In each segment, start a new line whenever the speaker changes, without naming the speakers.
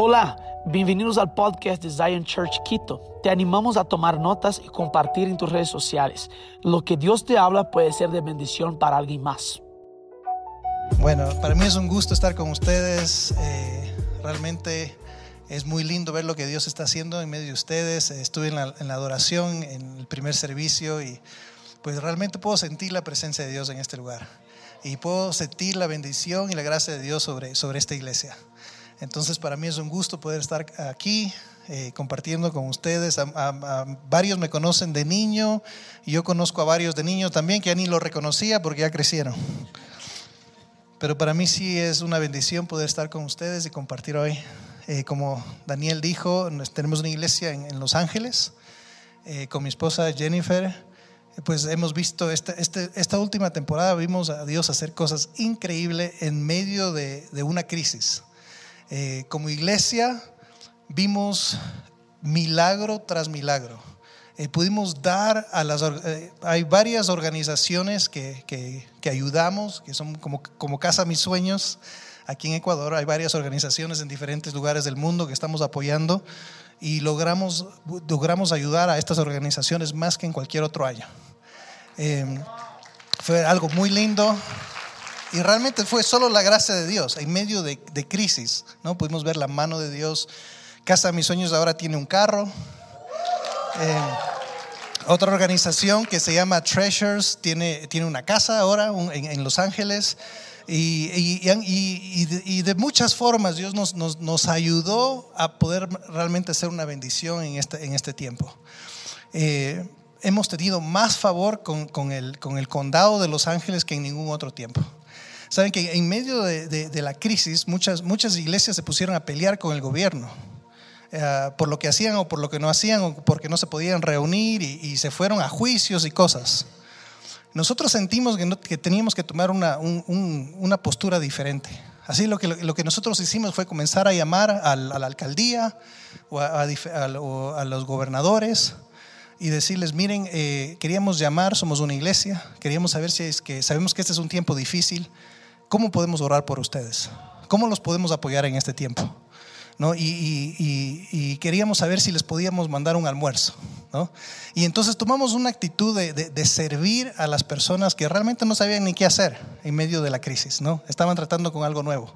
Hola, bienvenidos al podcast de Zion Church Quito. Te animamos a tomar notas y compartir en tus redes sociales. Lo que Dios te habla puede ser de bendición para alguien más.
Bueno, para mí es un gusto estar con ustedes. Eh, realmente es muy lindo ver lo que Dios está haciendo en medio de ustedes. Estuve en la, en la adoración, en el primer servicio y pues realmente puedo sentir la presencia de Dios en este lugar. Y puedo sentir la bendición y la gracia de Dios sobre, sobre esta iglesia. Entonces para mí es un gusto poder estar aquí eh, compartiendo con ustedes. Varios me conocen de niño y yo conozco a varios de niños también que ya ni lo reconocía porque ya crecieron. Pero para mí sí es una bendición poder estar con ustedes y compartir hoy. Eh, como Daniel dijo, tenemos una iglesia en, Los Ángeles eh, con mi esposa Jennifer. Pues hemos visto esta, este, esta última temporada, vimos a Dios hacer cosas increíbles en medio de una crisis. Eh, como iglesia vimos milagro tras milagro. Eh, pudimos dar a las... Eh, hay varias organizaciones que, que, ayudamos, que son como, como Casa Mis Sueños. Aquí en Ecuador hay varias organizaciones en diferentes lugares del mundo que estamos apoyando y logramos, logramos ayudar a estas organizaciones más que en cualquier otro año. fue algo muy lindo. Y realmente fue solo la gracia de Dios, en medio de, crisis, ¿no? Pudimos ver la mano de Dios. Casa de Mis Sueños ahora tiene un carro. Eh, otra organización que se llama Treasures tiene, tiene una casa ahora en, Los Ángeles. Y, de, muchas formas Dios nos, nos, nos, ayudó a poder realmente ser una bendición en este, en este tiempo. Eh, hemos tenido más favor con, con, el, con el condado de Los Ángeles que en ningún otro tiempo. Saben que en medio de, la crisis muchas, muchas iglesias se pusieron a pelear con el gobierno. Eh, por lo que hacían o por lo que no hacían o porque no se podían reunir y, se fueron a juicios y cosas. Nosotros sentimos que, teníamos que tomar una, una, postura diferente. Así lo que, lo que nosotros hicimos fue comenzar a llamar a, la alcaldía o a, a, los gobernadores y decirles, miren, eh, queríamos llamar, somos una iglesia, queríamos saber si es que sabemos que este es un tiempo difícil, ¿cómo podemos orar por ustedes? ¿Cómo los podemos apoyar en este tiempo? ¿No? Y, queríamos saber si les podíamos mandar un almuerzo. ¿no? Y entonces tomamos una actitud de, servir a las personas que realmente no sabían ni qué hacer en medio de la crisis. ¿no? Estaban tratando con algo nuevo.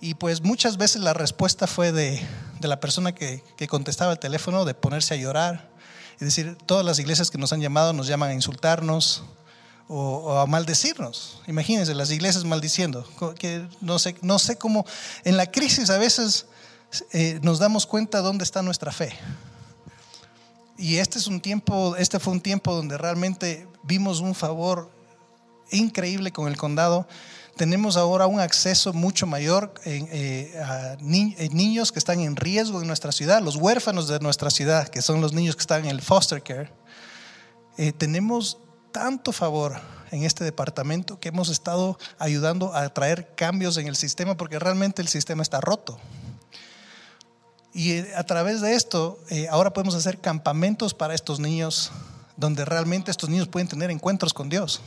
Y pues muchas veces la respuesta fue de, la persona que, que, contestaba el teléfono de ponerse a llorar. Es decir, todas las iglesias que nos han llamado nos llaman a insultarnos, o, a maldecirnos. Imagínense las iglesias maldiciendo. Que no, sé, no sé cómo, en la crisis a veces eh, nos damos cuenta dónde está nuestra fe. Y este, es un tiempo, este fue un tiempo donde realmente vimos un favor increíble con el condado. Tenemos ahora un acceso mucho mayor eh, a niños que están en riesgo en nuestra ciudad, los huérfanos de nuestra ciudad, que son los niños que están en el foster care. Eh, tenemos tanto favor en este departamento que hemos estado ayudando a traer cambios en el sistema porque realmente el sistema está roto. Y eh, a través de esto, eh, ahora podemos hacer campamentos para estos niños, donde realmente estos niños pueden tener encuentros con Dios.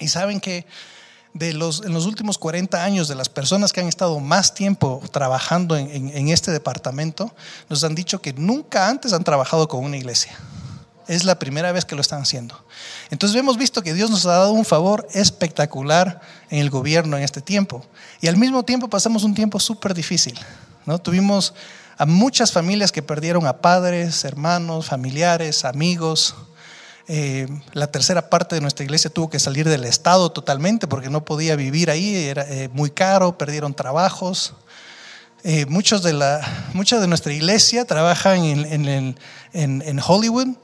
Y saben que de los, en los últimos 40 años, de las personas que han estado más tiempo trabajando en, en este departamento, nos han dicho que nunca antes han trabajado con una iglesia. Es la primera vez que lo están haciendo. Entonces hemos visto que Dios nos ha dado un favor espectacular en el gobierno en este tiempo. Y al mismo tiempo pasamos un tiempo súper difícil. ¿no? Tuvimos a muchas familias que perdieron a padres, hermanos, familiares, amigos. Eh, la tercera parte de nuestra iglesia tuvo que salir del Estado totalmente porque no podía vivir ahí, era eh, muy caro, perdieron trabajos. Eh, muchos de la, mucha de nuestra iglesia trabajan en, en Hollywood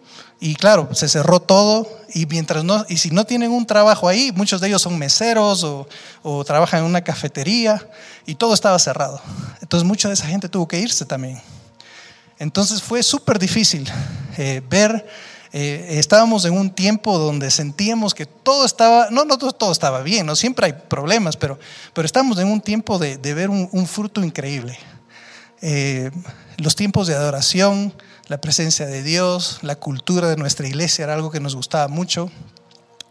y claro, se cerró todo y mientras no, y si no tienen un trabajo ahí, muchos de ellos son meseros o, trabajan en una cafetería y todo estaba cerrado. Entonces mucha de esa gente tuvo que irse también. Entonces fue súper difícil eh, ver, eh, estábamos en un tiempo donde sentíamos que todo estaba, no, no todo, estaba bien, no siempre hay problemas, pero, pero estamos en un tiempo de, ver un, fruto increíble. Eh, los tiempos de adoración, la presencia de Dios, la cultura de nuestra iglesia era algo que nos gustaba mucho.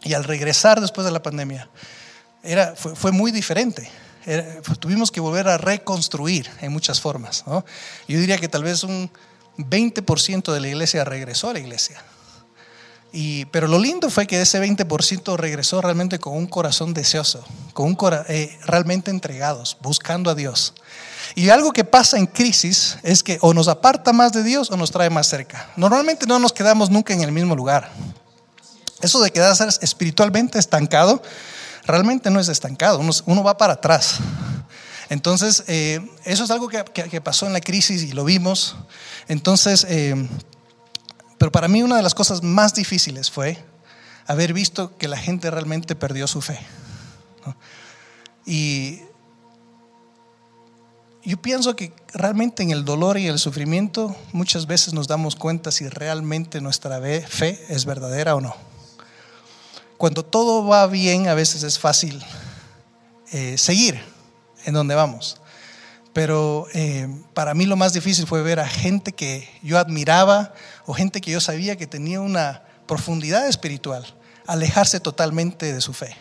Y al regresar después de la pandemia, era, fue, muy diferente. tuvimos que volver a reconstruir en muchas formas. Yo diría que tal vez un 20% de la iglesia regresó a la iglesia. Y, pero lo lindo fue que ese 20% regresó realmente con un corazón deseoso, con un eh, realmente entregados, buscando a Dios. Y algo que pasa en crisis es que o nos aparta más de Dios o nos trae más cerca. Normalmente no nos quedamos nunca en el mismo lugar. Eso de quedarse espiritualmente estancado, realmente no es estancado, uno, va para atrás. Entonces, eh, eso es algo que, pasó en la crisis y lo vimos. Entonces, eh, pero para mí una de las cosas más difíciles fue haber visto que la gente realmente perdió su fe. Y yo pienso que realmente en el dolor y el sufrimiento muchas veces nos damos cuenta si realmente nuestra fe es verdadera o no. Cuando todo va bien a veces es fácil eh, seguir en donde vamos. Pero eh, para mí lo más difícil fue ver a gente que yo admiraba o gente que yo sabía que tenía una profundidad espiritual, alejarse totalmente de su fe.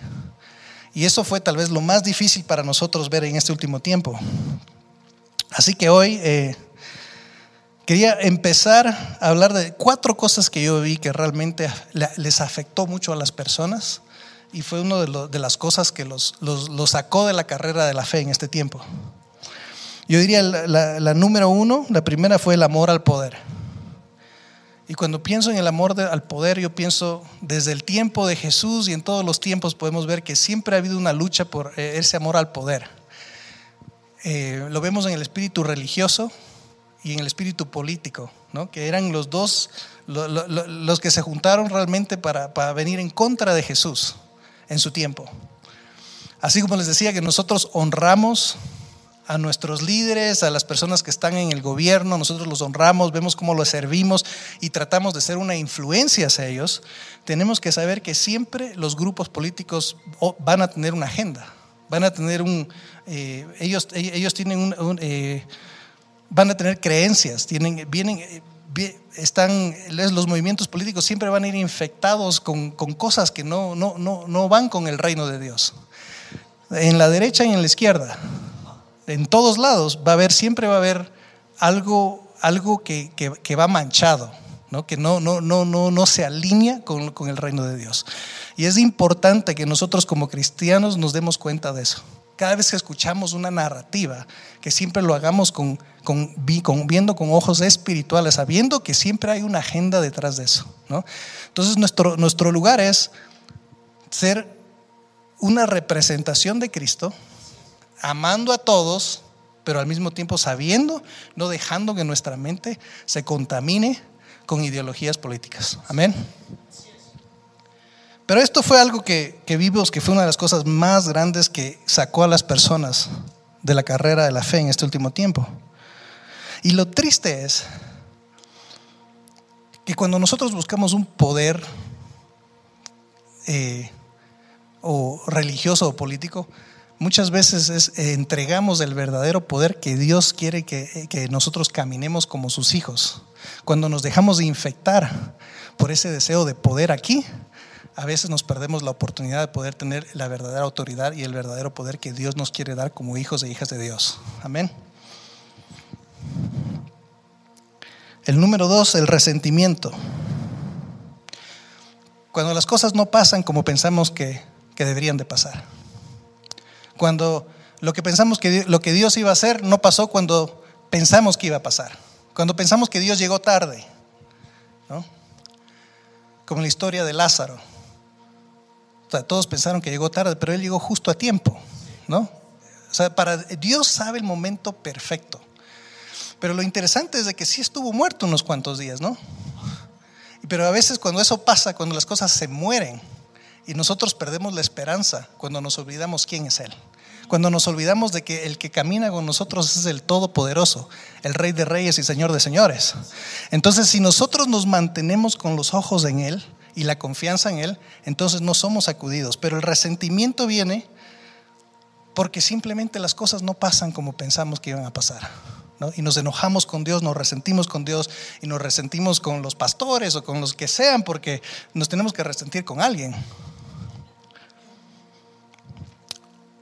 Y eso fue tal vez lo más difícil para nosotros ver en este último tiempo. Así que hoy eh, quería empezar a hablar de cuatro cosas que yo vi que realmente les afectó mucho a las personas y fue una de, las cosas que los sacó de la carrera de la fe en este tiempo. Yo diría la, número uno, la primera fue el amor al poder. Y cuando pienso en el amor al poder, yo pienso desde el tiempo de Jesús y en todos los tiempos podemos ver que siempre ha habido una lucha por eh, ese amor al poder. Eh, lo vemos en el espíritu religioso y en el espíritu político, ¿no? que eran los dos los que se juntaron realmente para, para venir en contra de Jesús en su tiempo. Así como les decía que nosotros honramos a nuestros líderes, a las personas que están en el gobierno, nosotros los honramos, vemos cómo los servimos y tratamos de ser una influencia hacia ellos, tenemos que saber que siempre los grupos políticos van a tener una agenda, van a tener un, eh, ellos, ellos tienen un, eh, van a tener creencias, tienen, vienen, eh, están, los movimientos políticos siempre van a ir infectados con, con cosas que no, no, no, no van con el reino de Dios. En la derecha y en la izquierda en todos lados va a haber, siempre va a haber algo, algo que, va manchado, ¿no? que no, no, no, no, no se alinea con, el reino de Dios. Y es importante que nosotros como cristianos nos demos cuenta de eso. Cada vez que escuchamos una narrativa, que siempre lo hagamos con, con, viendo con ojos espirituales, sabiendo que siempre hay una agenda detrás de eso. ¿no? Entonces nuestro, nuestro lugar es ser una representación de Cristo amando a todos, pero al mismo tiempo sabiendo, no dejando que nuestra mente se contamine con ideologías políticas. Amén. Pero esto fue algo que, vimos que fue una de las cosas más grandes que sacó a las personas de la carrera de la fe en este último tiempo. Y lo triste es que cuando nosotros buscamos un poder eh, o religioso o político, muchas veces eh, entregamos el verdadero poder que Dios quiere que, que, nosotros caminemos como sus hijos. Cuando nos dejamos de infectar por ese deseo de poder aquí, a veces nos perdemos la oportunidad de poder tener la verdadera autoridad y el verdadero poder que Dios nos quiere dar como hijos e hijas de Dios. Amén. El número dos, el resentimiento. Cuando las cosas no pasan como pensamos que, que deberían de pasar cuando lo que pensamos que lo que Dios iba a hacer no pasó cuando pensamos que iba a pasar. Cuando pensamos que Dios llegó tarde. Como la historia de Lázaro. todos pensaron que llegó tarde, pero él llegó justo a tiempo, ¿no? Dios sabe el momento perfecto. Pero lo interesante es de que sí estuvo muerto unos cuantos días, ¿no? Pero a veces cuando eso pasa, cuando las cosas se mueren y nosotros perdemos la esperanza, cuando nos olvidamos quién es Él cuando nos olvidamos de que el que camina con nosotros es el Todopoderoso, el Rey de Reyes y Señor de Señores. Entonces, si nosotros nos mantenemos con los ojos en Él y la confianza en Él, entonces no somos sacudidos. Pero el resentimiento viene porque simplemente las cosas no pasan como pensamos que iban a pasar. Y nos enojamos con Dios, nos resentimos con Dios y nos resentimos con los pastores o con los que sean porque nos tenemos que resentir con alguien.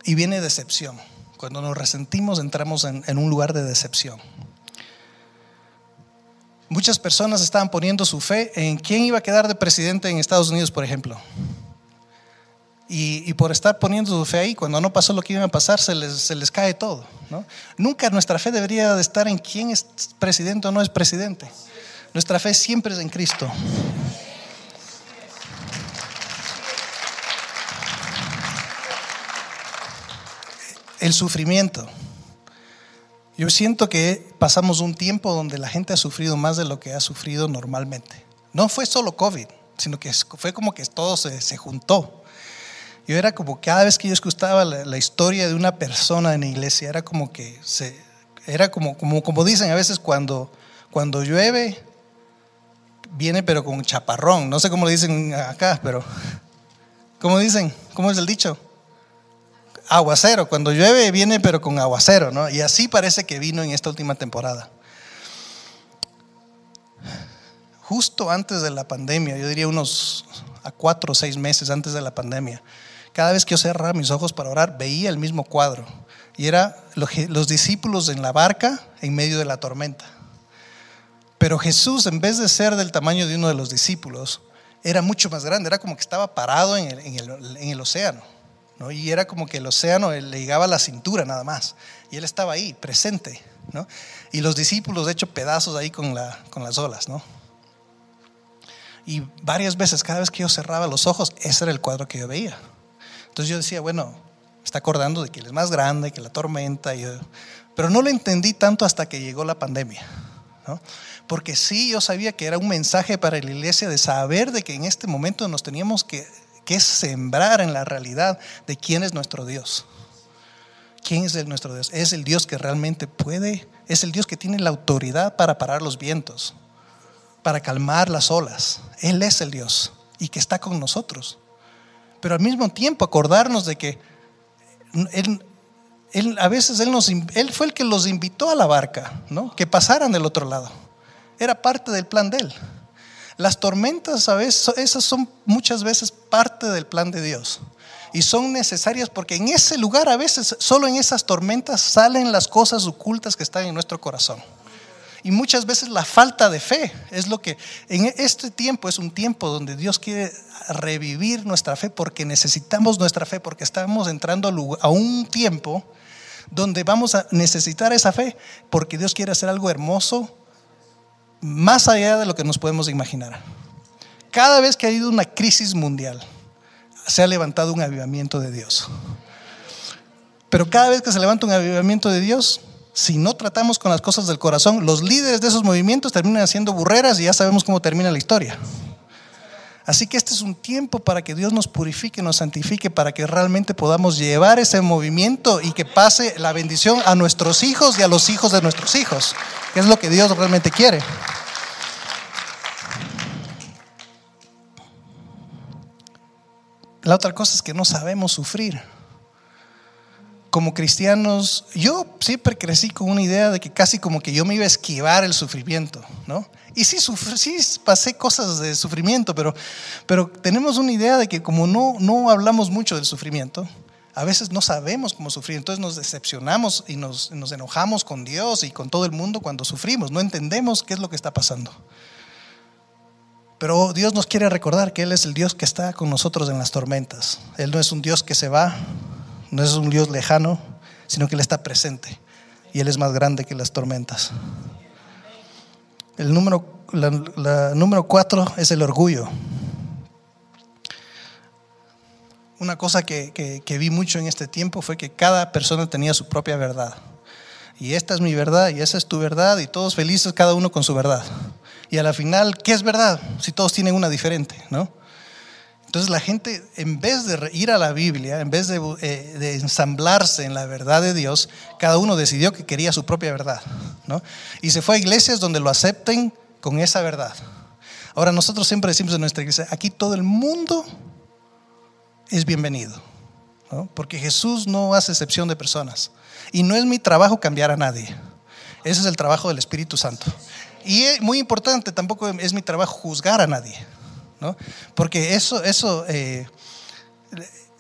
Y viene decepción. Cuando nos resentimos entramos en, un lugar de decepción. Muchas personas estaban poniendo su fe en quién iba a quedar de presidente en Estados Unidos, por ejemplo. Y, por estar poniendo su fe ahí, cuando no pasó lo que iba a pasar, se les, cae todo. Nunca nuestra fe debería de estar en quién es presidente o no es presidente. Nuestra fe siempre es en Cristo. El sufrimiento. Yo siento que pasamos un tiempo donde la gente ha sufrido más de lo que ha sufrido normalmente. No fue solo COVID, sino que fue como que todo se, se juntó. Yo era como cada vez que yo escuchaba la, la, historia de una persona en la iglesia, era como que se, era como, como, como dicen a veces cuando, cuando llueve, viene pero con chaparrón. No sé cómo le dicen acá, pero ¿cómo dicen? ¿Cómo es el dicho? Aguacero. Cuando llueve viene pero con aguacero, ¿no? Y así parece que vino en esta última temporada. Justo antes de la pandemia, yo diría unos a cuatro o seis meses antes de la pandemia, cada vez que yo cerraba mis ojos para orar, veía el mismo cuadro. Y era los discípulos en la barca en medio de la tormenta. Pero Jesús, en vez de ser del tamaño de uno de los discípulos, era mucho más grande. Era como que estaba parado en el, en el, en el océano. Y era como que el océano le llegaba a la cintura nada más. Y él estaba ahí, presente. ¿no? Y los discípulos, de hecho, pedazos ahí con, la, con las olas. ¿no? Y varias veces, cada vez que yo cerraba los ojos, ese era el cuadro que yo veía. Entonces yo decía, bueno, está acordando de que él es más grande que la tormenta. Y, pero no lo entendí tanto hasta que llegó la pandemia. ¿no? Porque sí, yo sabía que era un mensaje para la iglesia de saber de que en este momento nos teníamos que, que sembrar en la realidad de quién es nuestro Dios. ¿Quién es el nuestro Dios? Es el Dios que realmente puede, es el Dios que tiene la autoridad para parar los vientos, para calmar las olas. Él es el Dios y que está con nosotros pero al mismo tiempo acordarnos de que él, él, a veces él, nos, él fue el que los invitó a la barca, ¿no? que pasaran del otro lado. Era parte del plan de él. Las tormentas, veces, esas son muchas veces parte del plan de Dios. Y son necesarias porque en ese lugar, a veces, solo en esas tormentas salen las cosas ocultas que están en nuestro corazón. Y muchas veces la falta de fe es lo que en este tiempo es un tiempo donde Dios quiere revivir nuestra fe porque necesitamos nuestra fe, porque estamos entrando a un tiempo donde vamos a necesitar esa fe porque Dios quiere hacer algo hermoso más allá de lo que nos podemos imaginar. Cada vez que ha habido una crisis mundial, se ha levantado un avivamiento de Dios. Pero cada vez que se levanta un avivamiento de Dios, si no tratamos con las cosas del corazón, los líderes de esos movimientos terminan haciendo burreras y ya sabemos cómo termina la historia. Así que este es un tiempo para que Dios nos purifique, nos santifique, para que realmente podamos llevar ese movimiento y que pase la bendición a nuestros hijos y a los hijos de nuestros hijos, que es lo que Dios realmente quiere. La otra cosa es que no sabemos sufrir como cristianos, yo siempre crecí con una idea de que casi como que yo me iba a esquivar el sufrimiento, ¿no? Y sí, sí pasé cosas de sufrimiento, pero, pero tenemos una idea de que como no, no hablamos mucho del sufrimiento, a veces no sabemos cómo sufrir, entonces nos decepcionamos y nos, nos enojamos con Dios y con todo el mundo cuando sufrimos, no entendemos qué es lo que está pasando. Pero Dios nos quiere recordar que Él es el Dios que está con nosotros en las tormentas. Él no es un Dios que se va, no es un Dios lejano, sino que Él está presente y Él es más grande que las tormentas. El número, la, número cuatro es el orgullo. Una cosa que, que, que vi mucho en este tiempo fue que cada persona tenía su propia verdad. Y esta es mi verdad y esa es tu verdad y todos felices cada uno con su verdad. Y a la final, ¿qué es verdad? Si todos tienen una diferente, ¿no? Entonces la gente, en vez de ir a la Biblia, en vez de, eh, de, ensamblarse en la verdad de Dios, cada uno decidió que quería su propia verdad. ¿no? Y se fue a iglesias donde lo acepten con esa verdad. Ahora nosotros siempre decimos en nuestra iglesia, aquí todo el mundo es bienvenido. ¿no? Porque Jesús no hace excepción de personas. Y no es mi trabajo cambiar a nadie. Ese es el trabajo del Espíritu Santo. Y es muy importante, tampoco es mi trabajo juzgar a nadie. ¿No? Porque eso, eso eh,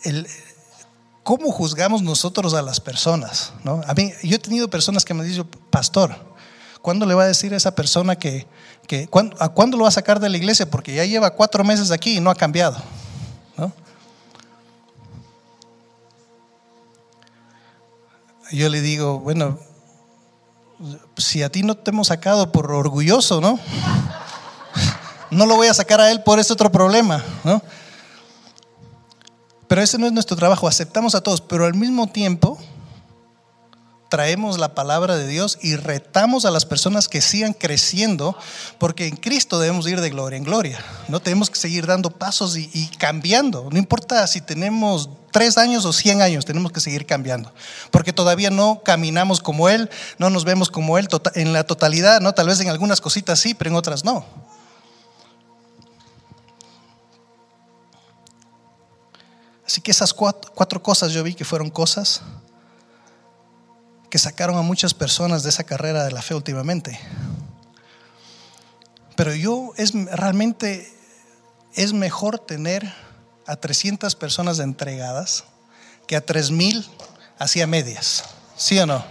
el, cómo juzgamos nosotros a las personas. ¿no? A mí, yo he tenido personas que me han dicho, pastor, ¿cuándo le va a decir a esa persona que, que ¿a cuándo lo va a sacar de la iglesia? Porque ya lleva cuatro meses aquí y no ha cambiado. ¿no? Yo le digo, bueno, si a ti no te hemos sacado por orgulloso, ¿no? No lo voy a sacar a él por ese otro problema, ¿no? Pero ese no es nuestro trabajo, aceptamos a todos, pero al mismo tiempo traemos la palabra de Dios y retamos a las personas que sigan creciendo, porque en Cristo debemos ir de gloria en gloria. No tenemos que seguir dando pasos y, cambiando. No importa si tenemos tres años o cien años, tenemos que seguir cambiando, porque todavía no caminamos como Él, no nos vemos como Él tota-, en la totalidad, no, tal vez en algunas cositas sí, pero en otras no. Así que esas cuatro, cosas yo vi que fueron cosas que sacaron a muchas personas de esa carrera de la fe últimamente. Pero yo es realmente es mejor tener a 300 personas entregadas que a 3000 hacia medias. ¿Sí o no?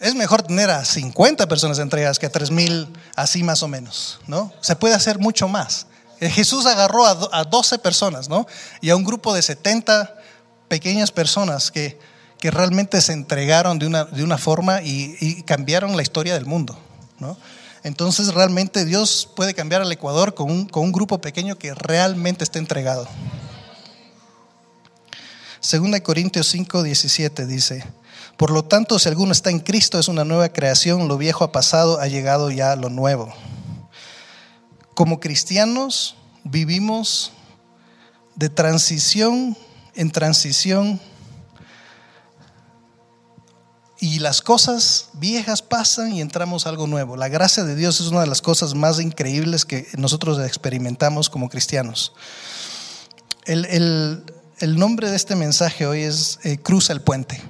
Es mejor tener a 50 personas entregadas que a 3000 así más o menos, ¿no? Se puede hacer mucho más. Eh, Jesús agarró a 12 personas, ¿no? Y a un grupo de 70 pequeñas personas que, que realmente se entregaron de una, de una forma y, cambiaron la historia del mundo, ¿no? Entonces realmente Dios puede cambiar al Ecuador con un, con un grupo pequeño que realmente está entregado. Segunda Corintios 5, 17 dice, por lo tanto, si alguno está en Cristo es una nueva creación, lo viejo ha pasado, ha llegado ya lo nuevo como cristianos vivimos de transición en transición y las cosas viejas pasan y entramos a algo nuevo. La gracia de Dios es una de las cosas más increíbles que nosotros experimentamos como cristianos. El, nombre de este mensaje hoy es eh, Cruza el puente.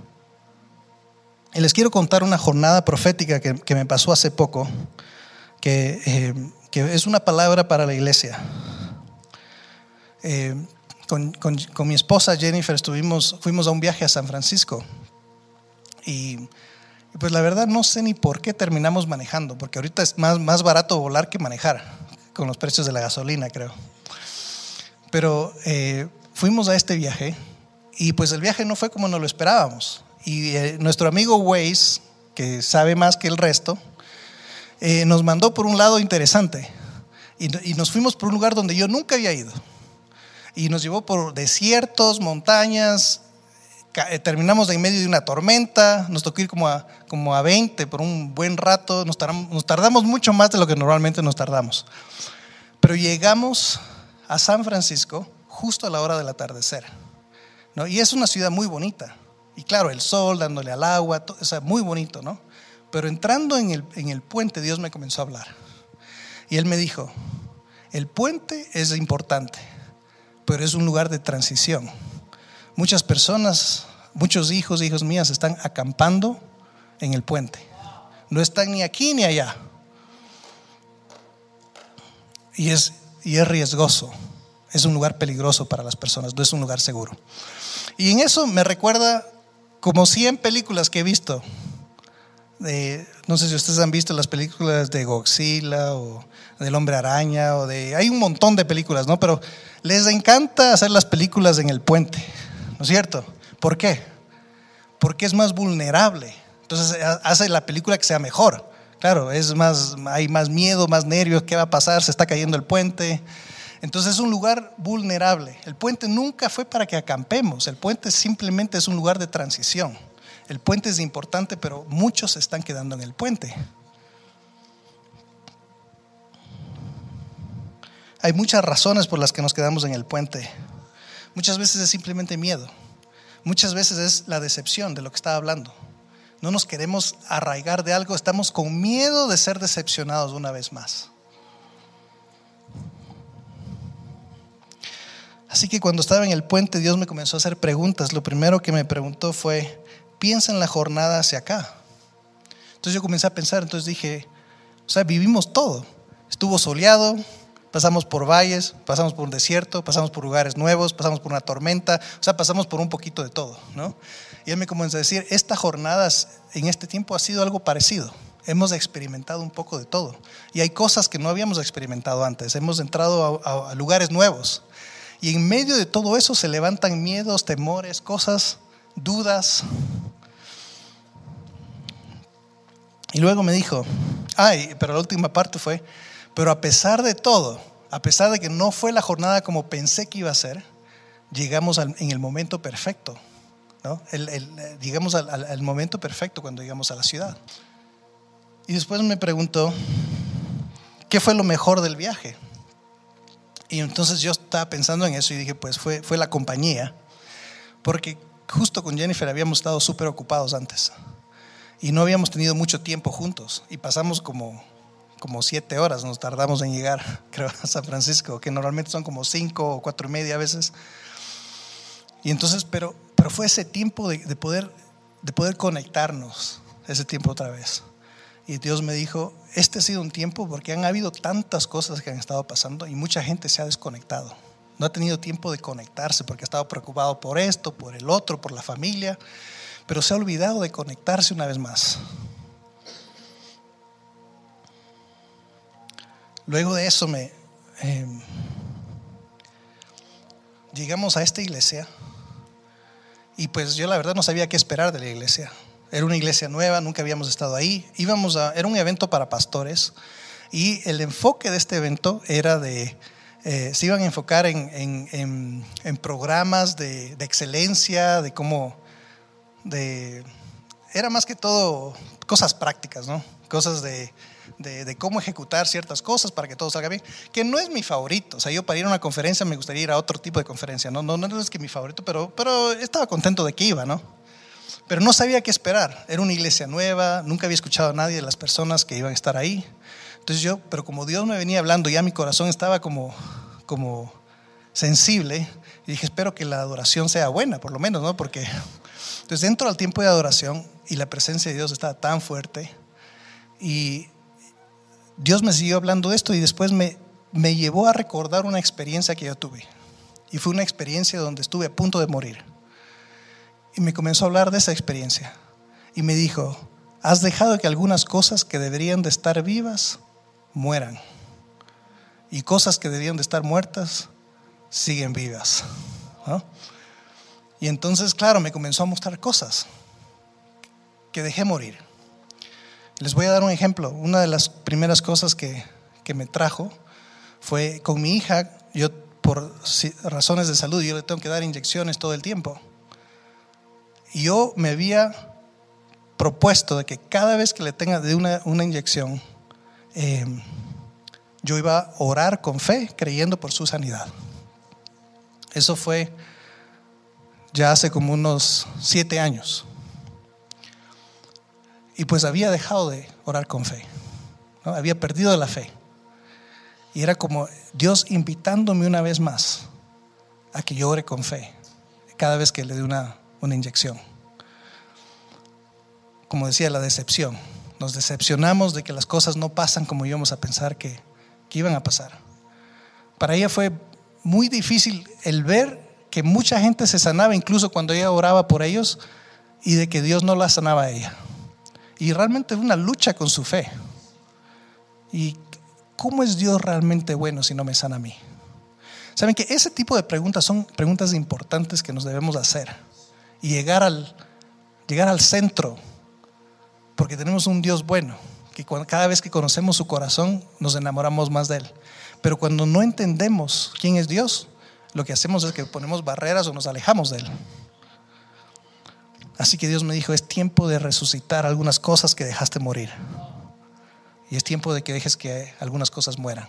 Y les quiero contar una jornada profética que, me pasó hace poco, que eh, es una palabra para la iglesia. Eh, con, mi esposa Jennifer fuimos a un viaje a San Francisco y pues la verdad no sé ni por qué terminamos manejando, porque ahorita es más, más barato volar que manejar, con los precios de la gasolina creo. Pero eh, fuimos a este viaje y pues el viaje no fue como nos lo esperábamos. Y eh, nuestro amigo Waze, que sabe más que el resto, eh, nos mandó por un lado interesante y, nos fuimos por un lugar donde yo nunca había ido. Y nos llevó por desiertos, montañas, eh, terminamos en medio de una tormenta, nos tocó ir como a, como a 20 por un buen rato, nos tardamos, nos tardamos mucho más de lo que normalmente nos tardamos. Pero llegamos a San Francisco justo a la hora del atardecer. ¿no? Y es una ciudad muy bonita. Y claro, el sol dándole al agua, todo, o muy bonito, ¿no? Pero entrando en el, en el puente, Dios me comenzó a hablar. Y Él me dijo, el puente es importante, pero es un lugar de transición. Muchas personas, muchos hijos, hijos mías, están acampando en el puente. No están ni aquí ni allá. Y es, y es riesgoso. Es un lugar peligroso para las personas, no es un lugar seguro. Y en eso me recuerda como 100 películas que he visto no sé si ustedes han visto las películas de Godzilla o del Hombre Araña o de... Hay un montón de películas, ¿no? Pero les encanta hacer las películas en el puente, ¿no es cierto? ¿Por qué? Porque es más vulnerable. Entonces hace la película que sea mejor. Claro, es más, hay más miedo, más nervios, ¿qué va a pasar? Se está cayendo el puente. Entonces es un lugar vulnerable. El puente nunca fue para que acampemos, el puente simplemente es un lugar de transición. El puente es importante, pero muchos se están quedando en el puente. Hay muchas razones por las que nos quedamos en el puente. Muchas veces es simplemente miedo. Muchas veces es la decepción de lo que estaba hablando. No nos queremos arraigar de algo, estamos con miedo de ser decepcionados una vez más. Así que cuando estaba en el puente, Dios me comenzó a hacer preguntas. Lo primero que me preguntó fue, piensa en la jornada hacia acá. Entonces yo comencé a pensar, entonces dije, o sea, vivimos todo. Estuvo soleado, pasamos por valles, pasamos por un desierto, pasamos por lugares nuevos, pasamos por una tormenta, o sea, pasamos por un poquito de todo, ¿no? Y él me comenzó a decir, esta jornada en este tiempo ha sido algo parecido. Hemos experimentado un poco de todo. Y hay cosas que no habíamos experimentado antes. Hemos entrado a, a lugares nuevos. Y en medio de todo eso se levantan miedos, temores, cosas, dudas. Y luego me dijo, ay, pero la última parte fue, pero a pesar de todo, a pesar de que no fue la jornada como pensé que iba a ser, llegamos en el momento perfecto. ¿no? llegamos al, momento perfecto cuando llegamos a la ciudad. Y después me preguntó, ¿qué fue lo mejor del viaje? Y entonces yo estaba pensando en eso y dije, pues fue, fue la compañía, porque justo con Jennifer habíamos estado súper ocupados antes y no habíamos tenido mucho tiempo juntos y pasamos como como siete horas nos tardamos en llegar, creo, a San Francisco, que normalmente son como cinco o cuatro y media a veces. Y entonces, pero, pero fue ese tiempo de, de, poder, de poder conectarnos, ese tiempo otra vez. Y Dios me dijo, este ha sido un tiempo porque han habido tantas cosas que han estado pasando y mucha gente se ha desconectado. No ha tenido tiempo de conectarse porque ha estado preocupado por esto, por el otro, por la familia, pero se ha olvidado de conectarse una vez más. Luego de eso me em, llegamos a esta iglesia y pues yo la verdad no sabía qué esperar de la iglesia. Era una iglesia nueva, nunca habíamos estado ahí. Íbamos a, era un evento para pastores y el enfoque de este evento era de, eh, se iban a enfocar en, programas de, de, excelencia, de cómo, de, era más que todo cosas prácticas, ¿no? Cosas de de, cómo ejecutar ciertas cosas para que todo salga bien, que no es mi favorito. O sea, yo para ir a una conferencia me gustaría ir a otro tipo de conferencia. No, no, no es que mi favorito, pero, pero estaba contento de que iba, ¿no? Pero no sabía qué esperar. Era una iglesia nueva, nunca había escuchado a nadie de las personas que iban a estar ahí. Entonces yo, pero como Dios me venía hablando, ya mi corazón estaba como, como sensible, y dije, espero que la adoración sea buena, por lo menos, ¿no? Porque entonces dentro del tiempo de adoración y la presencia de Dios estaba tan fuerte y Dios me siguió hablando de esto y después me, me llevó a recordar una experiencia que yo tuve. Y fue una experiencia donde estuve a punto de morir. Y me comenzó a hablar de esa experiencia. Y me dijo, has dejado que algunas cosas que deberían de estar vivas mueran. Y cosas que deberían de estar muertas siguen vivas. Y entonces, claro, me comenzó a mostrar cosas que dejé morir. Les voy a dar un ejemplo. Una de las primeras cosas que, me trajo fue con mi hija, yo por razones de salud, yo le tengo que dar inyecciones todo el tiempo. Y yo me había propuesto de que cada vez que le tenga de una, inyección, em, yo iba a orar con fe, creyendo por su sanidad. Eso fue ya hace como unos siete años. Y pues había dejado de orar con fe. Había perdido la fe. Y era como Dios invitándome una vez más a que yo ore con fe cada vez que le dé una, una inyección. Como decía, la decepción. Nos decepcionamos de que las cosas no pasan como íbamos a pensar que, que iban a pasar. Para ella fue muy difícil el ver que mucha gente se sanaba, incluso cuando ella oraba por ellos, y de que Dios no la sanaba a ella. Y realmente es una lucha con su fe. ¿Y cómo es Dios realmente bueno si no me sana a mí? Saben que ese tipo de preguntas son preguntas importantes que nos debemos hacer y llegar al, llegar al centro, porque tenemos un Dios bueno, que cada vez que conocemos su corazón nos enamoramos más de Él. Pero cuando no entendemos quién es Dios, lo que hacemos es que ponemos barreras o nos alejamos de Él. Así que Dios me dijo, es tiempo de resucitar algunas cosas que dejaste morir. Y es tiempo de que dejes que algunas cosas mueran.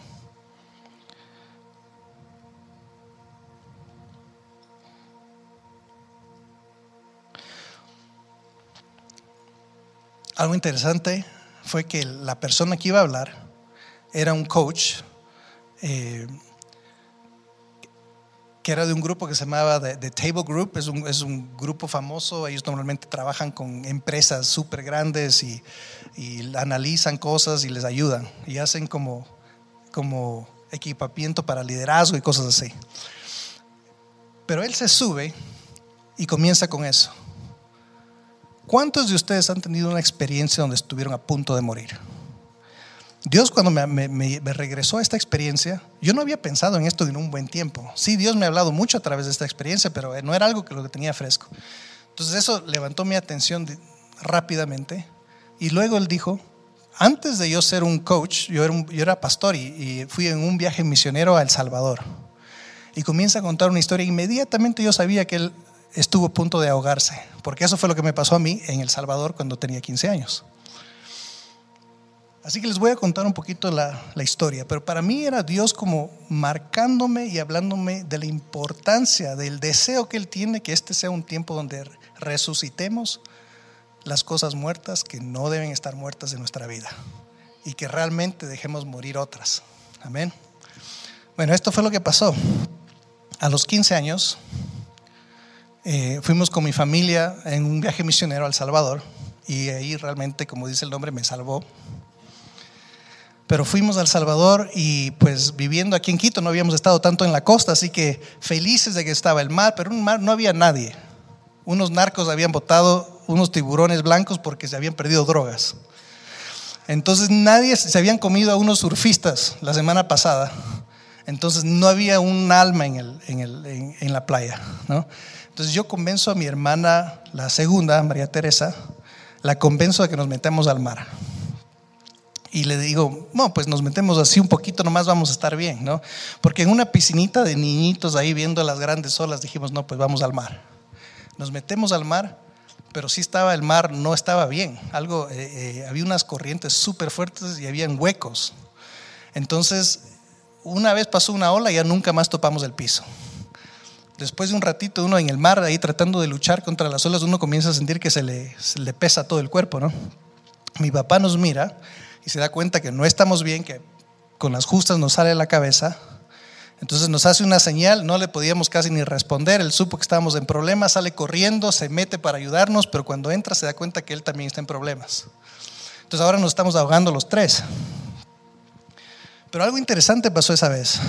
Algo interesante fue que la persona que iba a hablar era un coach eh, que era de un grupo que se llamaba The, Table Group, es un, es un, grupo famoso, ellos normalmente trabajan con empresas súper grandes y, y, analizan cosas y les ayudan y hacen como, como equipamiento para liderazgo y cosas así. Pero él se sube y comienza con eso. ¿Cuántos de ustedes han tenido una experiencia donde estuvieron a punto de morir? Dios cuando me, regresó a esta experiencia, yo no había pensado en esto en un buen tiempo. Sí, Dios me ha hablado mucho a través de esta experiencia, pero no era algo que lo tenía fresco. Entonces eso levantó mi atención rápidamente y luego él dijo, antes de yo ser un coach, yo era, era pastor y, y, fui en un viaje misionero a El Salvador. Y comienza a contar una historia. Inmediatamente yo sabía que él estuvo a punto de ahogarse, porque eso fue lo que me pasó a mí en El Salvador cuando tenía 15 años. Así que les voy a contar un poquito la, historia, pero para mí era Dios como marcándome y hablándome de la importancia, del deseo que Él tiene, que este sea un tiempo donde resucitemos las cosas muertas que no deben estar muertas de nuestra vida y que realmente dejemos morir otras. Amén. Bueno, esto fue lo que pasó. A los 15 años eh, fuimos con mi familia en un viaje misionero al Salvador y ahí realmente, como dice el nombre, me salvó pero fuimos al Salvador y pues viviendo aquí en Quito no habíamos estado tanto en la costa, así que felices de que estaba el mar, pero en un mar no había nadie. Unos narcos habían botado unos tiburones blancos porque se habían perdido drogas. Entonces nadie se habían comido a unos surfistas la semana pasada. Entonces no había un alma en, el, en, el, en, la playa. ¿no? Entonces yo convenzo a mi hermana, la segunda, María Teresa, la convenzo de que nos metamos al mar y le digo, no, pues nos metemos así un poquito, nomás vamos a estar bien, ¿no? Porque en una piscinita de niñitos ahí viendo las grandes olas dijimos, no, pues vamos al mar. Nos metemos al mar, pero sí estaba el mar, no estaba bien. Algo, eh, eh, había unas corrientes súper fuertes y habían huecos. Entonces, una vez pasó una ola ya nunca más topamos el piso. Después de un ratito, uno en el mar, ahí tratando de luchar contra las olas, uno comienza a sentir que se le, pesa todo el cuerpo, ¿no? Mi papá nos mira y se da cuenta que no estamos bien, que con las justas nos sale la cabeza. Entonces nos hace una señal, no le podíamos casi ni responder, él supo que estábamos en problemas, sale corriendo, se mete para ayudarnos, pero cuando entra se da cuenta que él también está en problemas. Entonces ahora nos estamos ahogando los tres. Pero algo interesante pasó esa vez.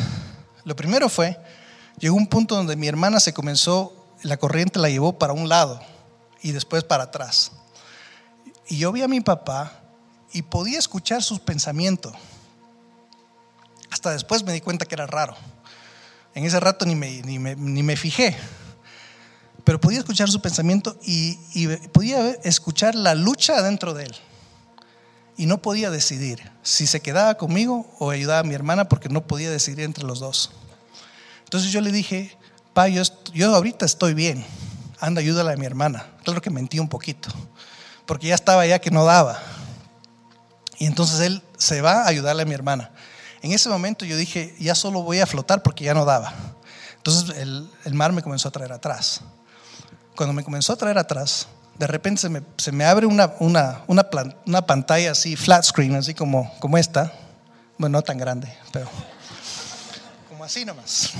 Lo primero fue, llegó un punto donde mi hermana se comenzó, la corriente la llevó para un lado y después para atrás. Y yo vi a mi papá y podía escuchar sus pensamientos. Hasta después me di cuenta que era raro. En ese rato ni me, ni me, fijé. Pero podía escuchar su pensamiento y podía escuchar la lucha dentro de él. Y no podía decidir si se quedaba conmigo o ayudaba a mi hermana porque no podía decidir entre los dos. Entonces yo le dije, pa, yo, yo ahorita estoy bien, anda, ayúdale a mi hermana. Claro que mentí un poquito, porque ya estaba ya que no daba. Y entonces él se va a ayudarle a mi hermana. En ese momento yo dije, ya solo voy a flotar porque ya no daba. Entonces el, mar me comenzó a traer atrás. Cuando me comenzó a traer atrás, de repente se me, se me abre una, una, una, una, pantalla así, flat screen, así como, como esta. Bueno, no tan grande, pero así nomás.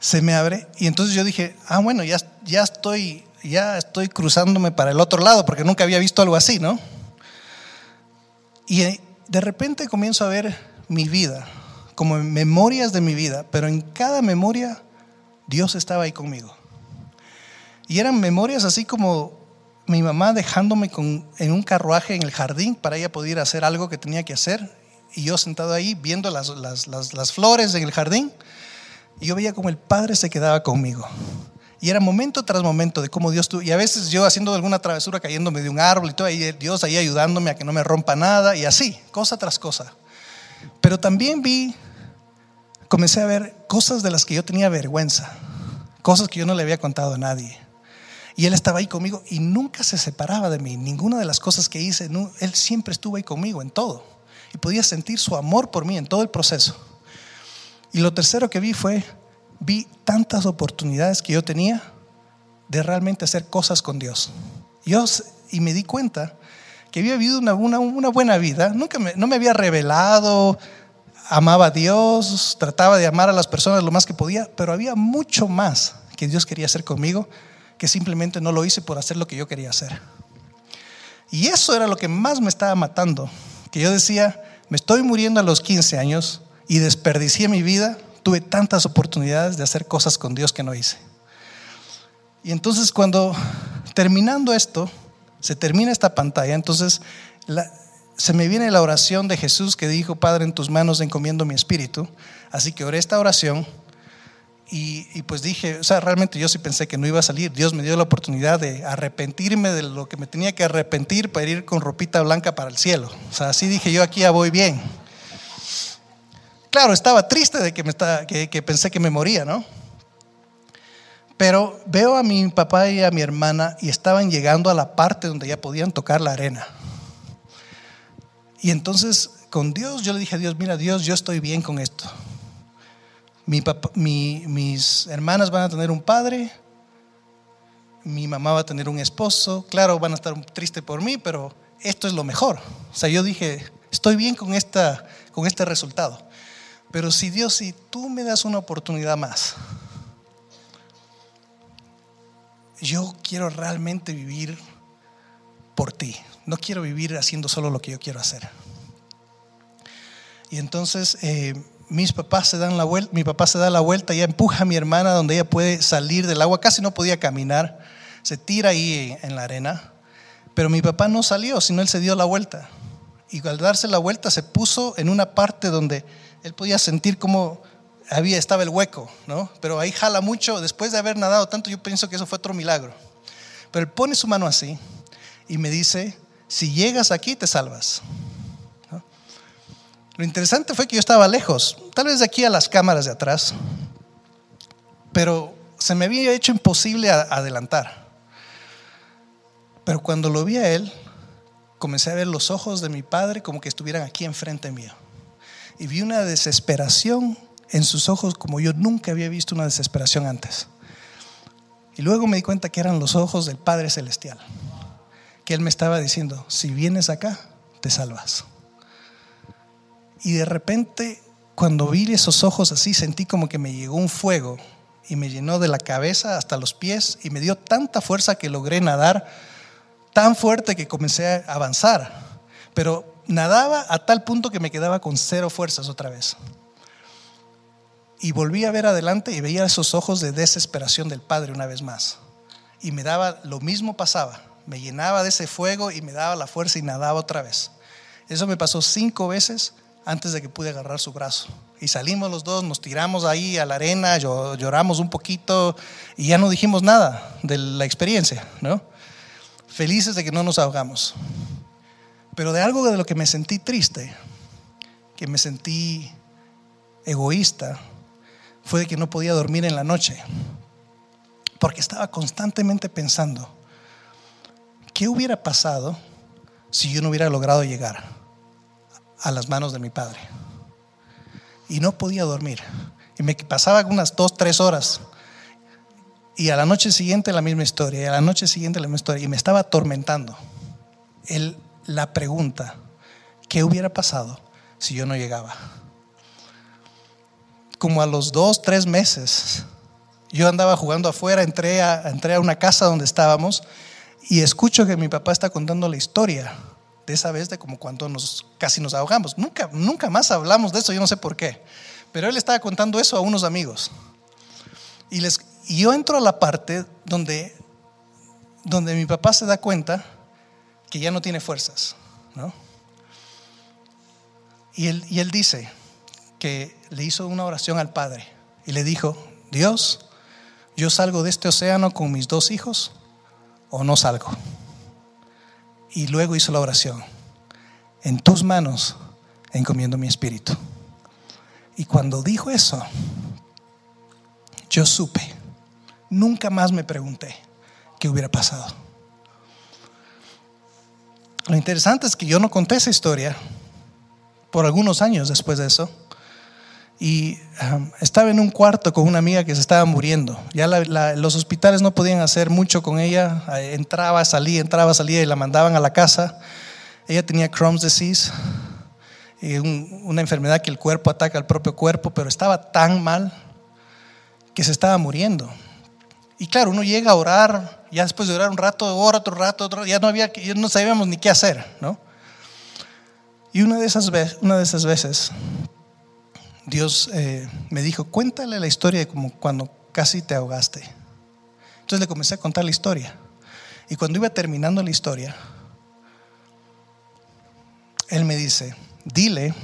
Se me abre y entonces yo dije, ah, bueno, ya, ya, estoy, ya estoy cruzándome para el otro lado porque nunca había visto algo así, ¿no? Y de repente comienzo a ver mi vida, como memorias de mi vida, pero en cada memoria Dios estaba ahí conmigo. Y eran memorias así como mi mamá dejándome en un carruaje en el jardín para ella poder hacer algo que tenía que hacer. Y yo sentado ahí viendo las, las flores en el jardín. Y yo veía como el Padre se quedaba conmigo. Y era momento tras momento de cómo Dios tuvo. Y a veces yo haciendo alguna travesura, cayéndome de un árbol y todo, y Dios ahí ayudándome a que no me rompa nada, y así, cosa tras cosa. Pero también vi, comencé a ver cosas de las que yo tenía vergüenza, cosas que yo no le había contado a nadie. Y Él estaba ahí conmigo y nunca se separaba de mí. Ninguna de las cosas que hice, Él siempre estuvo ahí conmigo en todo. Y podía sentir su amor por mí en todo el proceso. Y lo tercero que vi fue vi tantas oportunidades que yo tenía de realmente hacer cosas con Dios. Yo, y me di cuenta que había vivido una, una, buena vida, nunca no me había revelado, amaba a Dios, trataba de amar a las personas lo más que podía, pero había mucho más que Dios quería hacer conmigo que simplemente no lo hice por hacer lo que yo quería hacer. Y eso era lo que más me estaba matando, que yo decía, me estoy muriendo a los 15 años y desperdicié mi vida, tuve tantas oportunidades de hacer cosas con Dios que no hice. Y entonces cuando terminando esto, se termina esta pantalla, entonces se me viene la oración de Jesús que dijo, Padre, en tus manos encomiendo mi espíritu. Así que oré esta oración y, pues dije, o sea, realmente yo sí pensé que no iba a salir. Dios me dio la oportunidad de arrepentirme de lo que me tenía que arrepentir para ir con ropita blanca para el cielo. O sea, así dije yo aquí ya voy bien. Claro, estaba triste de que, me estaba, que, que pensé que me moría, ¿no? Pero veo a mi papá y a mi hermana y estaban llegando a la parte donde ya podían tocar la arena. Y entonces con Dios yo le dije a Dios, mira Dios, yo estoy bien con esto mis hermanas van a tener un padre, mi mamá va a tener un esposo, claro, van a estar tristes por mí, pero esto es lo mejor. O sea, yo dije, estoy bien con, esta, con este resultado. Pero si Dios, si tú me das una oportunidad más, yo quiero realmente vivir por ti. No quiero vivir haciendo solo lo que yo quiero hacer. Y entonces eh, mis papás se dan la vuelta, mi papá se da la vuelta y empuja a mi hermana donde ella puede salir del agua, casi no podía caminar, se tira ahí en la arena, pero mi papá no salió, sino él se dio la vuelta. Y al darse la vuelta se puso en una parte donde él podía sentir cómo había, estaba el hueco, ¿no? Pero ahí jala mucho, después de haber nadado tanto, yo pienso que eso fue otro milagro. Pero él pone su mano así y me dice, si llegas aquí te salvas. Lo interesante fue que yo estaba lejos, tal vez de aquí a las cámaras de atrás, pero se me había hecho imposible adelantar. Pero cuando lo vi a él, comencé a ver los ojos de mi padre como que estuvieran aquí enfrente mío. Y vi una desesperación en sus ojos como yo nunca había visto una desesperación antes. Y luego me di cuenta que eran los ojos del Padre Celestial, que Él me estaba diciendo, si vienes acá, te salvas. Y de repente, cuando vi esos ojos así, sentí como que me llegó un fuego y me llenó de la cabeza hasta los pies y me dio tanta fuerza que logré nadar tan fuerte que comencé a avanzar. Pero nadaba a tal punto que me quedaba con cero fuerzas otra vez. Y volví a ver adelante y veía esos ojos de desesperación del Padre una vez más. Y me daba, lo mismo pasaba, me llenaba de ese fuego y me daba la fuerza y nadaba otra vez. Eso me pasó cinco veces antes de que pude agarrar su brazo. Y salimos los dos, nos tiramos ahí a la arena, lloramos un poquito y ya no dijimos nada de la experiencia, ¿no? Felices de que no nos ahogamos. Pero de algo de lo que me sentí triste, que me sentí egoísta, fue de que no podía dormir en la noche. Porque estaba constantemente pensando, ¿qué hubiera pasado si yo no hubiera logrado llegar? A las manos de mi padre. Y no podía dormir. Y me pasaba unas dos, tres horas. Y a la noche siguiente la misma historia. Y a la noche siguiente la misma historia. Y me estaba atormentando. El, la pregunta, ¿qué hubiera pasado si yo no llegaba? Como a los dos, tres meses, yo andaba jugando afuera, entré a, entré a una casa donde estábamos y escucho que mi papá está contando la historia de esa vez de como cuando nos, casi nos ahogamos. Nunca, nunca más hablamos de eso, yo no sé por qué. Pero él estaba contando eso a unos amigos. Y, les, y yo entro a la parte donde, donde mi papá se da cuenta que ya no tiene fuerzas. ¿no? Y, él, y él dice que le hizo una oración al Padre y le dijo, Dios, yo salgo de este océano con mis dos hijos o no salgo. Y luego hizo la oración. En tus manos encomiendo mi espíritu. Y cuando dijo eso, yo supe. Nunca más me pregunté qué hubiera pasado. Lo interesante es que yo no conté esa historia por algunos años después de eso y estaba en un cuarto con una amiga que se estaba muriendo. Ya los hospitales no podían hacer mucho con ella. Eh, entraba, salía, entraba, salía y la mandaban a la casa. Ella tenía Crohn's disease, una enfermedad que el cuerpo ataca al propio cuerpo, pero estaba tan mal que se estaba muriendo. Y claro, uno llega a orar, ya después de orar un rato, ora otro rato, otro, ya no había, ya no sabíamos ni qué hacer, ¿no? Y una de esas, una de esas veces, Dios eh, me dijo, cuéntale la historia de como cuando casi te ahogaste. Entonces le comencé a contar la historia. Y cuando iba terminando la historia, él me dice, dile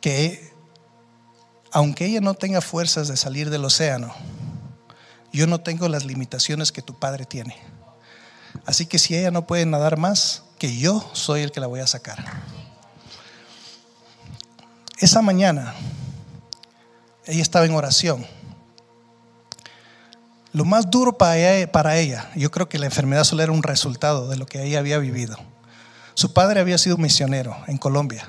que aunque ella no tenga fuerzas de salir del océano, yo no tengo las limitaciones que tu padre tiene. Así que si ella no puede nadar más, que yo soy el que la voy a sacar. Esa mañana, ella estaba en oración. Lo más duro para ella, yo creo que la enfermedad solo era un resultado de lo que ella había vivido. Su padre había sido misionero en Colombia,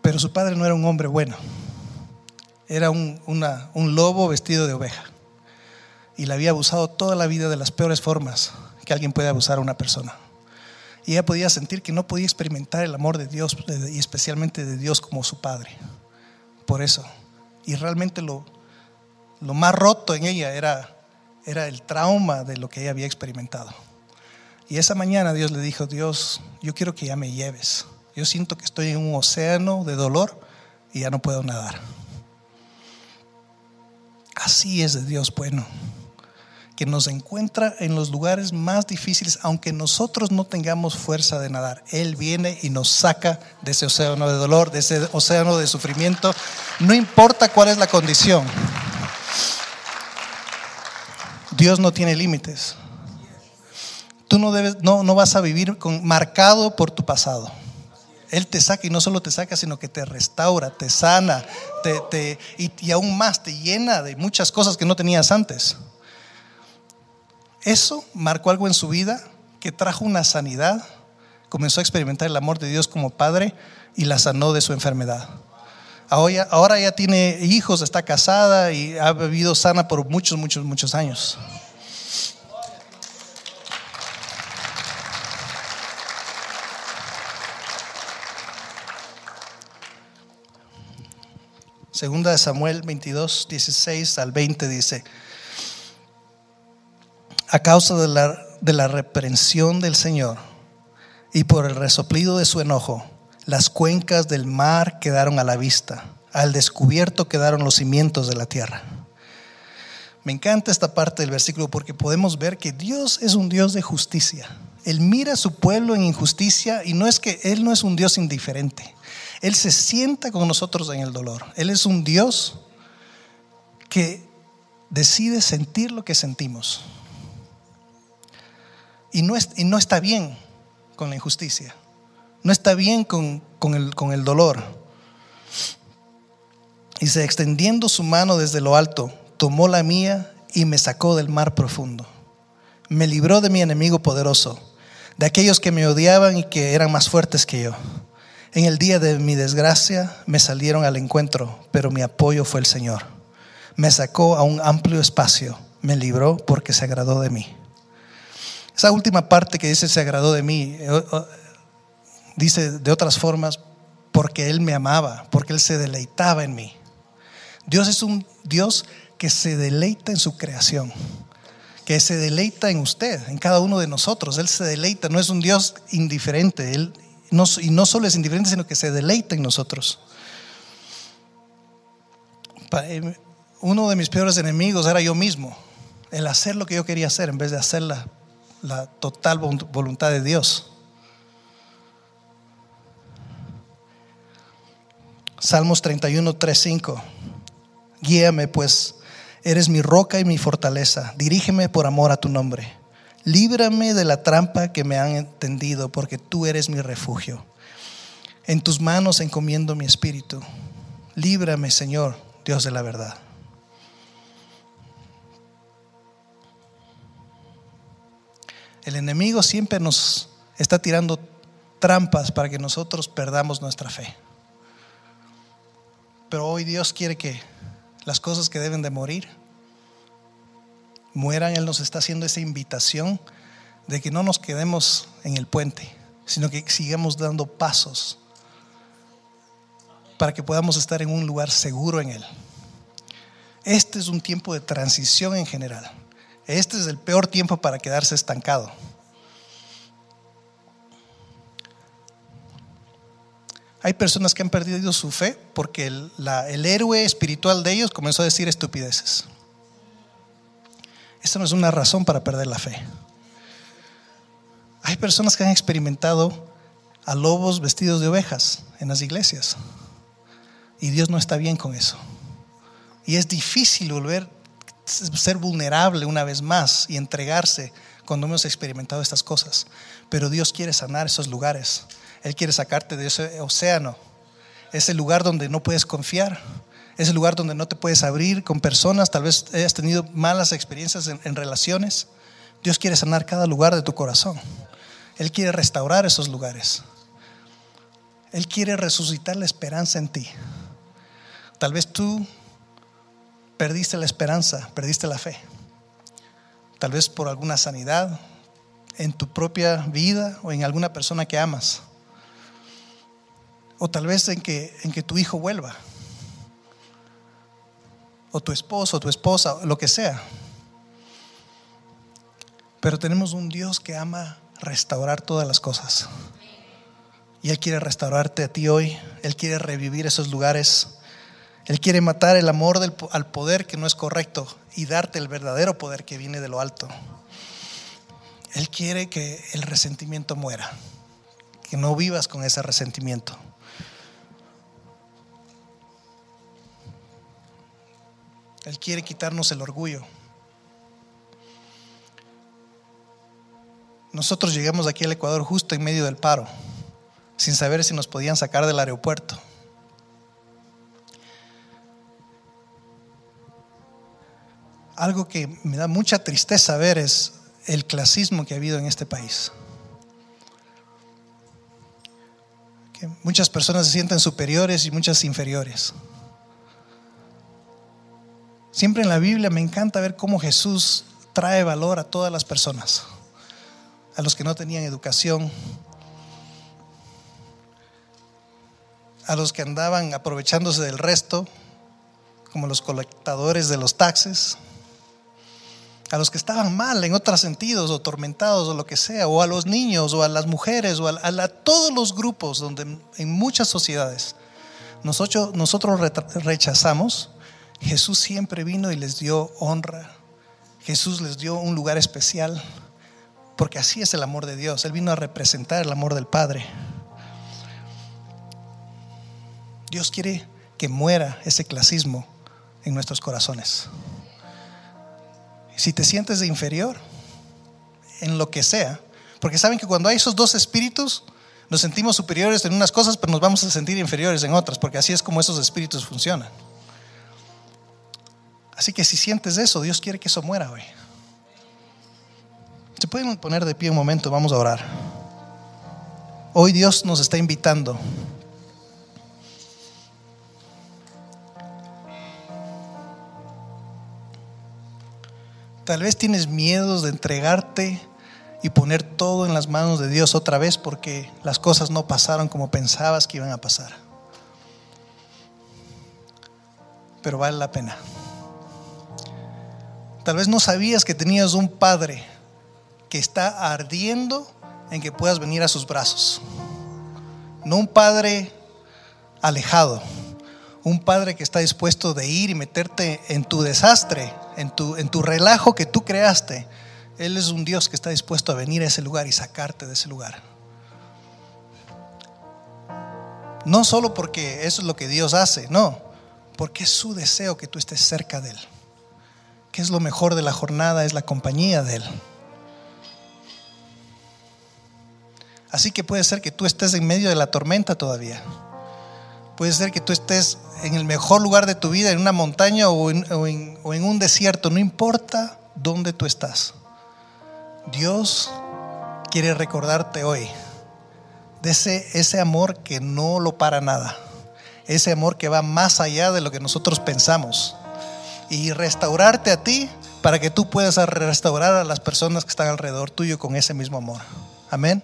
pero su padre no era un hombre bueno, era un, un lobo vestido de oveja y le había abusado toda la vida de las peores formas que alguien puede abusar a una persona. Y ella podía sentir que no podía experimentar el amor de Dios y especialmente de Dios como su Padre. Por eso. Y realmente lo, lo más roto en ella era, era el trauma de lo que ella había experimentado. Y esa mañana Dios le dijo, Dios, yo quiero que ya me lleves. Yo siento que estoy en un océano de dolor y ya no puedo nadar. Así es de Dios bueno que nos encuentra en los lugares más difíciles, aunque nosotros no tengamos fuerza de nadar. Él viene y nos saca de ese océano de dolor, de ese océano de sufrimiento, no importa cuál es la condición. Dios no tiene límites. Tú no, debes, no, no vas a vivir marcado por tu pasado. Él te saca y no solo te saca, sino que te restaura, te sana, te, y aún más te llena de muchas cosas que no tenías antes. Eso marcó algo en su vida que trajo una sanidad, comenzó a experimentar el amor de Dios como padre y la sanó de su enfermedad. Ahora, ya tiene hijos, está casada y ha vivido sana por muchos, muchos, muchos años. Segunda de Samuel 22, 16 al 20 dice, a causa de la, reprensión del Señor y por el resoplido de su enojo, las cuencas del mar quedaron a la vista, al descubierto quedaron los cimientos de la tierra. Me encanta esta parte del versículo porque podemos ver que Dios es un Dios de justicia. Él mira a su pueblo en injusticia y no es que Él no es un Dios indiferente. Él se sienta con nosotros en el dolor. Él es un Dios que decide sentir lo que sentimos. Y no, está bien con la injusticia. No está bien con, el, con el dolor. Y se extendiendo su mano desde lo alto, tomó la mía y me sacó del mar profundo. Me libró de mi enemigo poderoso, de aquellos que me odiaban y que eran más fuertes que yo. En el día de mi desgracia me salieron al encuentro, pero mi apoyo fue el Señor. Me sacó a un amplio espacio, me libró porque se agradó de mí. Esa última parte que dice se agradó de mí, eh, dice de otras formas, porque Él me amaba, porque Él se deleitaba en mí. Dios es un Dios que se deleita en su creación, que se deleita en usted, en cada uno de nosotros. Él se deleita, no es un Dios indiferente, Él no, y no solo es indiferente, sino que se deleita en nosotros. Eh, uno de mis peores enemigos era yo mismo, el hacer lo que yo quería hacer en vez de hacerla la total voluntad de Dios. Salmos 31, 3, 5. Guíame pues, eres mi roca y mi fortaleza. Dirígeme por amor a tu nombre. Líbrame de la trampa que me han entendido, porque tú eres mi refugio. En tus manos encomiendo mi espíritu. Líbrame, Señor, Dios de la verdad. El enemigo siempre nos está tirando trampas para que nosotros perdamos nuestra fe. Pero hoy Dios quiere que las cosas que deben de morir mueran. Él nos está haciendo esa invitación de que no nos quedemos en el puente, sino que sigamos dando pasos para que podamos estar en un lugar seguro en Él. Este es un tiempo de transición en general. Este es el peor tiempo para quedarse estancado. Hay personas que han perdido su fe porque el, héroe espiritual de ellos comenzó a decir estupideces. Esta no es una razón para perder la fe. Hay personas que han experimentado a lobos vestidos de ovejas en las iglesias. Y Dios no está bien con eso. Y es difícil volver ser vulnerable una vez más y entregarse cuando hemos experimentado estas cosas. Pero Dios quiere sanar esos lugares. Él quiere sacarte de ese océano, ese lugar donde no puedes confiar, ese lugar donde no te puedes abrir con personas, tal vez hayas tenido malas experiencias en, en relaciones. Dios quiere sanar cada lugar de tu corazón. Él quiere restaurar esos lugares. Él quiere resucitar la esperanza en ti. Tal vez tú perdiste la esperanza, perdiste la fe. Tal vez por alguna sanidad en tu propia vida o en alguna persona que amas. O tal vez en que, en que tu hijo vuelva. O tu esposo, o tu esposa, lo que sea. Pero tenemos un Dios que ama restaurar todas las cosas. Y Él quiere restaurarte a ti hoy. Él quiere revivir esos lugares. Él quiere matar el amor del, al poder que no es correcto y darte el verdadero poder que viene de lo alto. Él quiere que el resentimiento muera, que no vivas con ese resentimiento. Él quiere quitarnos el orgullo. Nosotros llegamos aquí al Ecuador justo en medio del paro, sin saber si nos podían sacar del aeropuerto. Algo que me da mucha tristeza ver es el clasismo que ha habido en este país. Que muchas personas se sienten superiores y muchas inferiores. Siempre en la Biblia me encanta ver cómo Jesús trae valor a todas las personas, a los que no tenían educación, a los que andaban aprovechándose del resto, como los colectadores de los taxes, a los que estaban mal en otros sentidos, o tormentados, o lo que sea, o a los niños, o a las mujeres, o a, todos los grupos donde en muchas sociedades nosotros, nosotros rechazamos, Jesús siempre vino y les dio honra. Jesús les dio un lugar especial, porque así es el amor de Dios. Él vino a representar el amor del Padre. Dios quiere que muera ese clasismo en nuestros corazones. Si te sientes de inferior en lo que sea, porque saben que cuando hay esos dos espíritus, nos sentimos superiores en unas cosas, pero nos vamos a sentir inferiores en otras, porque así es como esos espíritus funcionan. Así que si sientes eso, Dios quiere que eso muera hoy. Se pueden poner de pie un momento, vamos a orar. Hoy Dios nos está invitando Tal vez tienes miedos de entregarte y poner todo en las manos de Dios otra vez porque las cosas no pasaron como pensabas que iban a pasar. Pero vale la pena. Tal vez no sabías que tenías un padre que está ardiendo en que puedas venir a sus brazos. No un padre alejado, un padre que está dispuesto de ir y meterte en tu desastre, en tu, en tu relajo que tú creaste. Él es un Dios que está dispuesto a venir a ese lugar y sacarte de ese lugar. No solo porque eso es lo que Dios hace, no, porque es su deseo que tú estés cerca de Él. Que es lo mejor de la jornada, es la compañía de Él. Así que puede ser que tú estés en medio de la tormenta todavía. Puede ser que tú estés en el mejor lugar de tu vida, en una montaña o en, un desierto, no importa dónde tú estás. Dios quiere recordarte hoy de ese, ese amor que no lo para nada, ese amor que va más allá de lo que nosotros pensamos y restaurarte a ti para que tú puedas restaurar a las personas que están alrededor tuyo con ese mismo amor. Amén.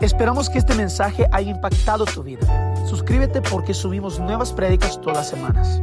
Esperamos que este mensaje haya impactado tu vida. Suscríbete porque subimos nuevas prédicas todas las semanas.